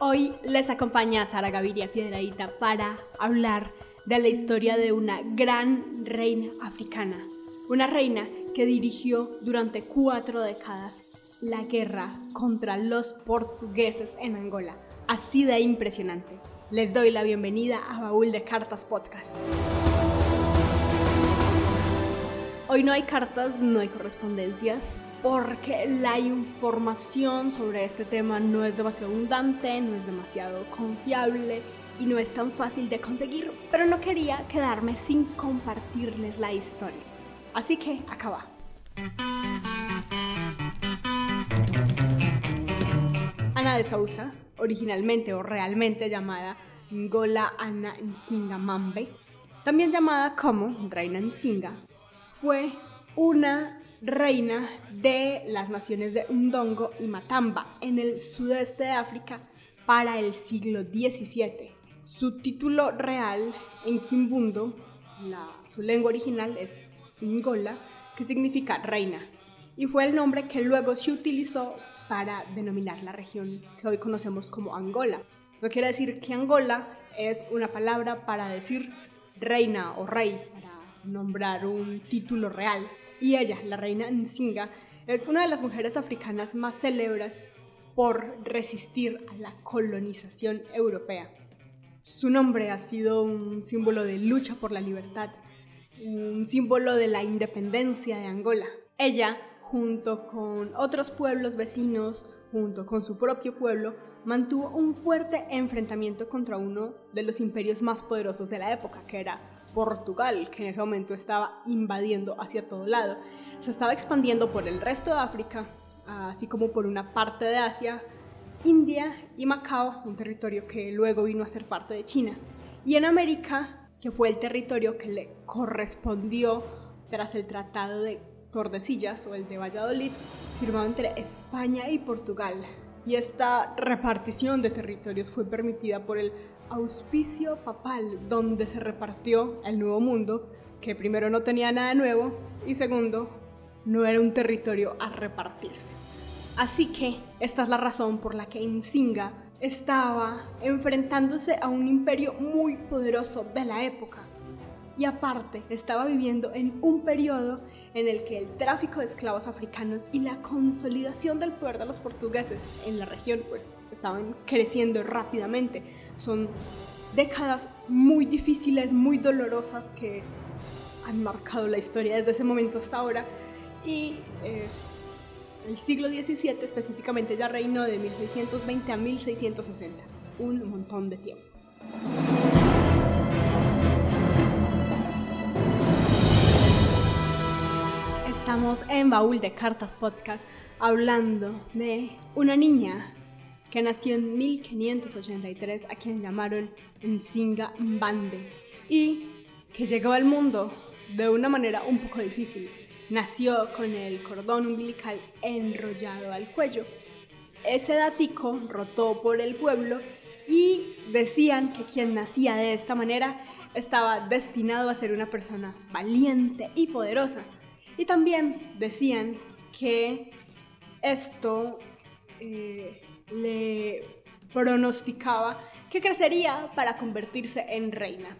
Hoy les acompaña Sara Gaviria Piedradita para hablar de la historia de una gran reina africana. Una reina que dirigió durante cuatro décadas la guerra contra los portugueses en Angola. Así de impresionante. Les doy la bienvenida a Baúl de Cartas Podcast. Hoy no hay cartas, no hay correspondencias, porque la información sobre este tema no es demasiado abundante, no es demasiado confiable y no es tan fácil de conseguir, pero no quería quedarme sin compartirles la historia. Así que acaba. Ana de Sousa, originalmente o realmente llamada Ngola Ana Nsinga también llamada como Reina Nsinga, fue una reina de las naciones de Undongo y Matamba en el sudeste de África para el siglo XVII. Su título real en Kimbundo, su lengua original es Ngola, que significa reina, y fue el nombre que luego se utilizó para denominar la región que hoy conocemos como Angola. Eso quiere decir que Angola es una palabra para decir reina o rey, nombrar un título real. Y ella, la reina Nsinga, es una de las mujeres africanas más célebres por resistir a la colonización europea. Su nombre ha sido un símbolo de lucha por la libertad, un símbolo de la independencia de Angola. Ella, junto con otros pueblos vecinos, junto con su propio pueblo, mantuvo un fuerte enfrentamiento contra uno de los imperios más poderosos de la época, que era Portugal, que en ese momento estaba invadiendo hacia todo lado. Se estaba expandiendo por el resto de África, así como por una parte de Asia, India y Macao, un territorio que luego vino a ser parte de China. Y en América, que fue el territorio que le correspondió tras el Tratado de Tordesillas o el de Valladolid, firmado entre España y Portugal. Y esta repartición de territorios fue permitida por el auspicio papal, donde se repartió el Nuevo Mundo, que primero no tenía nada nuevo y segundo, no era un territorio a repartirse. Así que esta es la razón por la que Nzinga estaba enfrentándose a un imperio muy poderoso de la época. Y aparte, estaba viviendo en un periodo en el que el tráfico de esclavos africanos y la consolidación del poder de los portugueses en la región pues estaban creciendo rápidamente. Son décadas muy difíciles, muy dolorosas que han marcado la historia desde ese momento hasta ahora y es el siglo XVII específicamente ya reinó de 1620 a 1660, un montón de tiempo. Estamos en Baúl de Cartas Podcast hablando de una niña que nació en 1583 a quien llamaron Nzinga Mbande y que llegó al mundo de una manera un poco difícil. Nació con el cordón umbilical enrollado al cuello. Ese datico rotó por el pueblo y decían que quien nacía de esta manera estaba destinado a ser una persona valiente y poderosa. Y también decían que esto eh, le pronosticaba que crecería para convertirse en reina.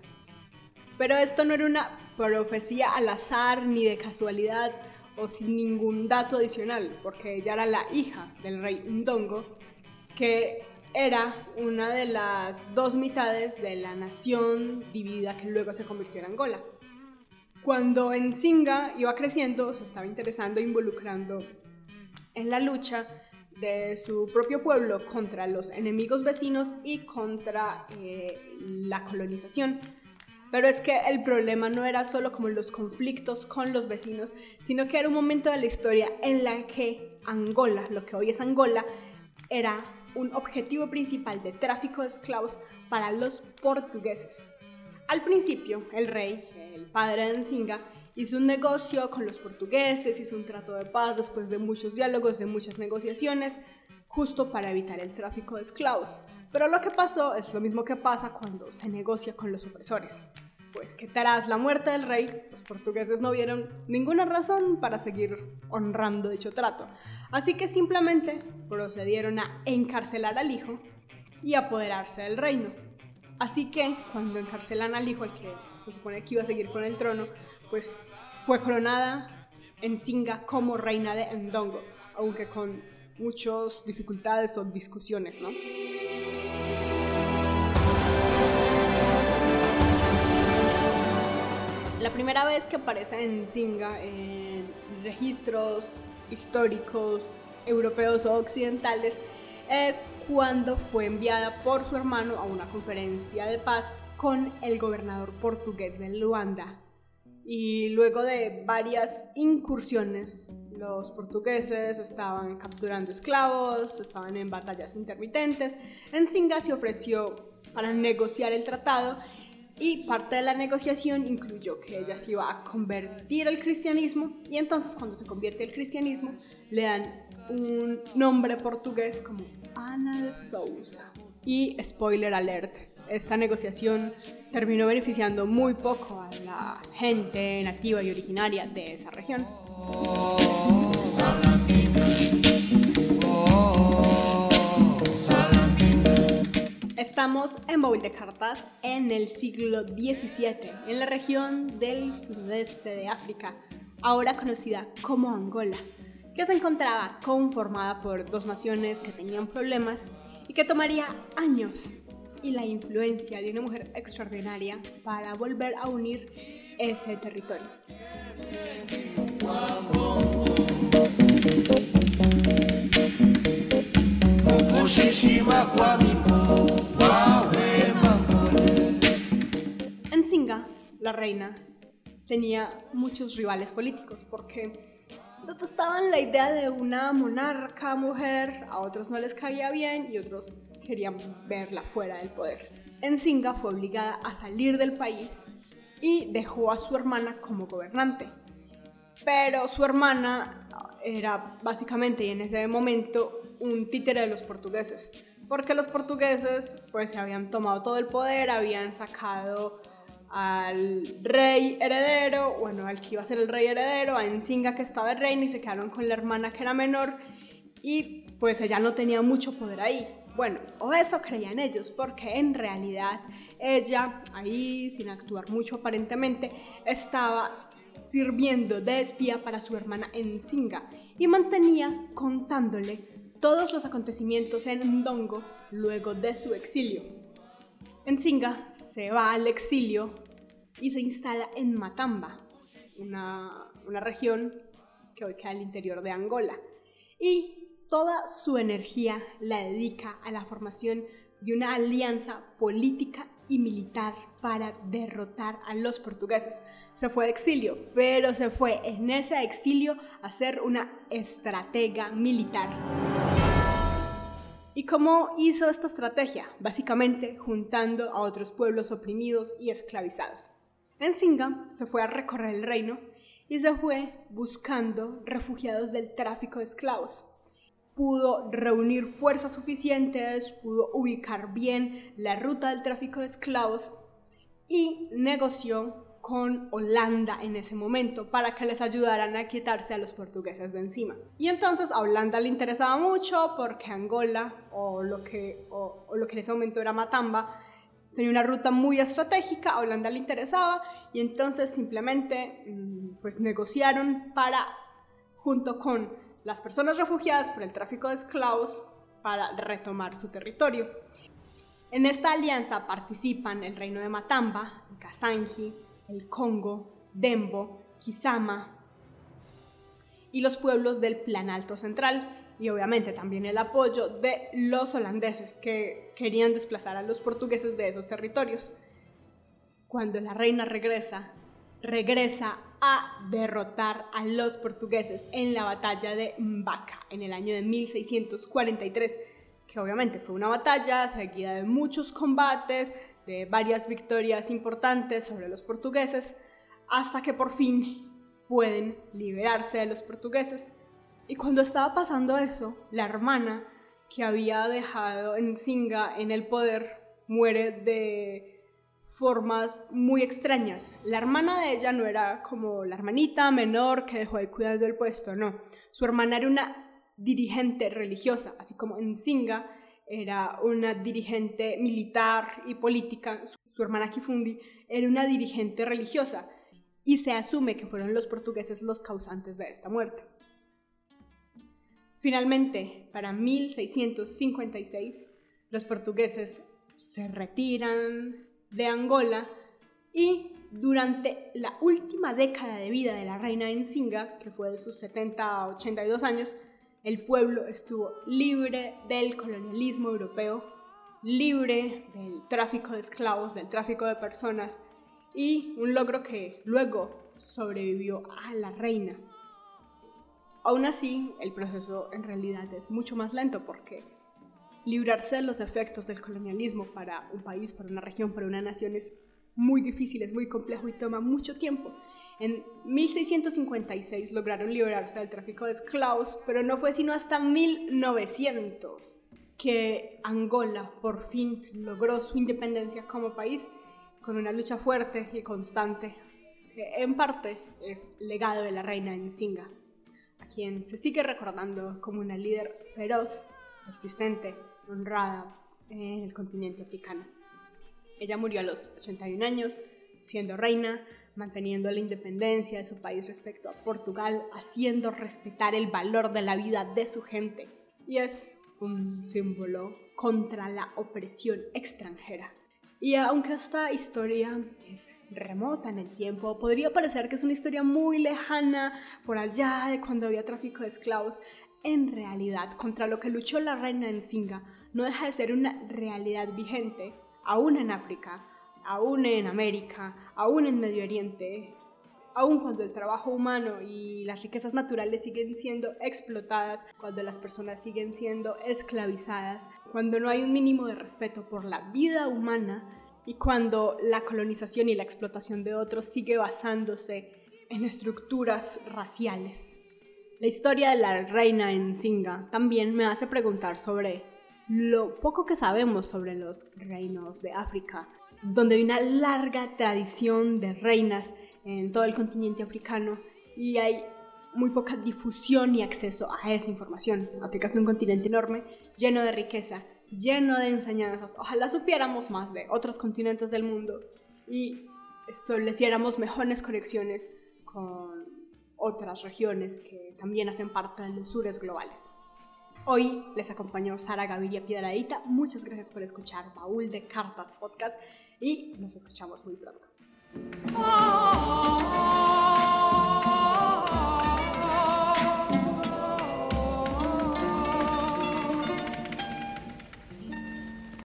Pero esto no era una profecía al azar ni de casualidad o sin ningún dato adicional, porque ella era la hija del rey Ndongo, que era una de las dos mitades de la nación dividida que luego se convirtió en Angola. Cuando Nzinga iba creciendo, se estaba interesando e involucrando en la lucha de su propio pueblo contra los enemigos vecinos y contra eh, la colonización. Pero es que el problema no era solo como los conflictos con los vecinos, sino que era un momento de la historia en la que Angola, lo que hoy es Angola, era un objetivo principal de tráfico de esclavos para los portugueses. Al principio, el rey, el padre de Nzinga, hizo un negocio con los portugueses, hizo un trato de paz después de muchos diálogos, de muchas negociaciones, justo para evitar el tráfico de esclavos. Pero lo que pasó es lo mismo que pasa cuando se negocia con los opresores. Pues que tras la muerte del rey, los portugueses no vieron ninguna razón para seguir honrando dicho trato. Así que simplemente procedieron a encarcelar al hijo y apoderarse del reino. Así que cuando encarcelan al hijo, al que se supone que iba a seguir con el trono, pues fue coronada en Singa como reina de Ndongo, aunque con muchas dificultades o discusiones, ¿no? La primera vez que aparece en Singa en registros históricos europeos o occidentales es cuando fue enviada por su hermano a una conferencia de paz con el gobernador portugués de Luanda. Y luego de varias incursiones, los portugueses estaban capturando esclavos, estaban en batallas intermitentes. Enzinga se ofreció para negociar el tratado y parte de la negociación incluyó que ella se iba a convertir al cristianismo y entonces cuando se convierte al cristianismo le dan un nombre portugués como Ana Sousa. Y spoiler alert, esta negociación terminó beneficiando muy poco a la gente nativa y originaria de esa región. Estamos en Baúl de Cartas en el siglo XVII, en la región del sudeste de África, ahora conocida como Angola, que se encontraba conformada por dos naciones que tenían problemas y que tomaría años y la influencia de una mujer extraordinaria para volver a unir ese territorio. Enzinga, la reina, tenía muchos rivales políticos porque detestaban la idea de una monarca mujer, a otros no les caía bien y otros querían verla fuera del poder. Enzinga fue obligada a salir del país y dejó a su hermana como gobernante. Pero su hermana era básicamente y en ese momento un títere de los portugueses, porque los portugueses pues se habían tomado todo el poder, habían sacado al rey heredero, bueno, al que iba a ser el rey heredero, a Enzinga que estaba el y se quedaron con la hermana que era menor y pues ella no tenía mucho poder ahí. Bueno, o eso creían ellos, porque en realidad ella, ahí, sin actuar mucho aparentemente, estaba sirviendo de espía para su hermana Enzinga y mantenía contándole todos los acontecimientos en Ndongo luego de su exilio. Enzinga se va al exilio y se instala en Matamba, una, una región que hoy queda al interior de Angola. Y toda su energía la dedica a la formación de una alianza política y militar para derrotar a los portugueses. Se fue de exilio, pero se fue en ese exilio a ser una estratega militar. ¿Y cómo hizo esta estrategia? Básicamente juntando a otros pueblos oprimidos y esclavizados. En Singa se fue a recorrer el reino y se fue buscando refugiados del tráfico de esclavos pudo reunir fuerzas suficientes, pudo ubicar bien la ruta del tráfico de esclavos y negoció con Holanda en ese momento para que les ayudaran a quitarse a los portugueses de encima. Y entonces a Holanda le interesaba mucho porque Angola, o lo que, o, lo que en ese momento era Matamba, tenía una ruta muy estratégica, a Holanda le interesaba y entonces simplemente mm, pues negociaron para, junto con las personas refugiadas por el tráfico de esclavos para retomar su territorio. En esta alianza participan el reino de Matamba, Kasanji, el Congo, Dembo, Kisama y los pueblos del Planalto Central y obviamente también el apoyo de los holandeses que querían desplazar a los portugueses de esos territorios. Cuando la reina regresa, regresa a derrotar a los portugueses en la batalla de Mbaca en el año de 1643, que obviamente fue una batalla seguida de muchos combates, de varias victorias importantes sobre los portugueses, hasta que por fin pueden liberarse de los portugueses. Y cuando estaba pasando eso, la hermana que había dejado en Singa en el poder muere de formas muy extrañas. La hermana de ella no era como la hermanita menor que dejó de cuidar del puesto, no. Su hermana era una dirigente religiosa, así como en Singa era una dirigente militar y política, su hermana Kifundi era una dirigente religiosa y se asume que fueron los portugueses los causantes de esta muerte. Finalmente, para 1656, los portugueses se retiran de Angola y durante la última década de vida de la reina Nzinga, que fue de sus 70 a 82 años, el pueblo estuvo libre del colonialismo europeo, libre del tráfico de esclavos, del tráfico de personas y un logro que luego sobrevivió a la reina. Aún así, el proceso en realidad es mucho más lento porque librarse de los efectos del colonialismo para un país, para una región, para una nación es muy difícil, es muy complejo y toma mucho tiempo. En 1656 lograron liberarse del tráfico de esclavos, pero no fue sino hasta 1900 que Angola por fin logró su independencia como país con una lucha fuerte y constante, que en parte es legado de la reina Nzinga, a quien se sigue recordando como una líder feroz, persistente, honrada en el continente africano. Ella murió a los 81 años, siendo reina, manteniendo la independencia de su país respecto a Portugal, haciendo respetar el valor de la vida de su gente. Y es un símbolo contra la opresión extranjera. Y aunque esta historia es remota en el tiempo, podría parecer que es una historia muy lejana, por allá de cuando había tráfico de esclavos, en realidad, contra lo que luchó la reina Nzinga, no deja de ser una realidad vigente, aún en África, aún en América, aún en Medio Oriente, aún cuando el trabajo humano y las riquezas naturales siguen siendo explotadas, cuando las personas siguen siendo esclavizadas, cuando no hay un mínimo de respeto por la vida humana y cuando la colonización y la explotación de otros sigue basándose en estructuras raciales. La historia de la reina en Singa también me hace preguntar sobre lo poco que sabemos sobre los reinos de África, donde hay una larga tradición de reinas en todo el continente africano y hay muy poca difusión y acceso a esa información. África es un continente enorme, lleno de riqueza, lleno de enseñanzas. Ojalá supiéramos más de otros continentes del mundo y estableciéramos mejores conexiones con otras regiones que también hacen parte de los sures globales. Hoy les acompañó Sara Gaviria Piedradita. Muchas gracias por escuchar Baúl de Cartas Podcast y nos escuchamos muy pronto.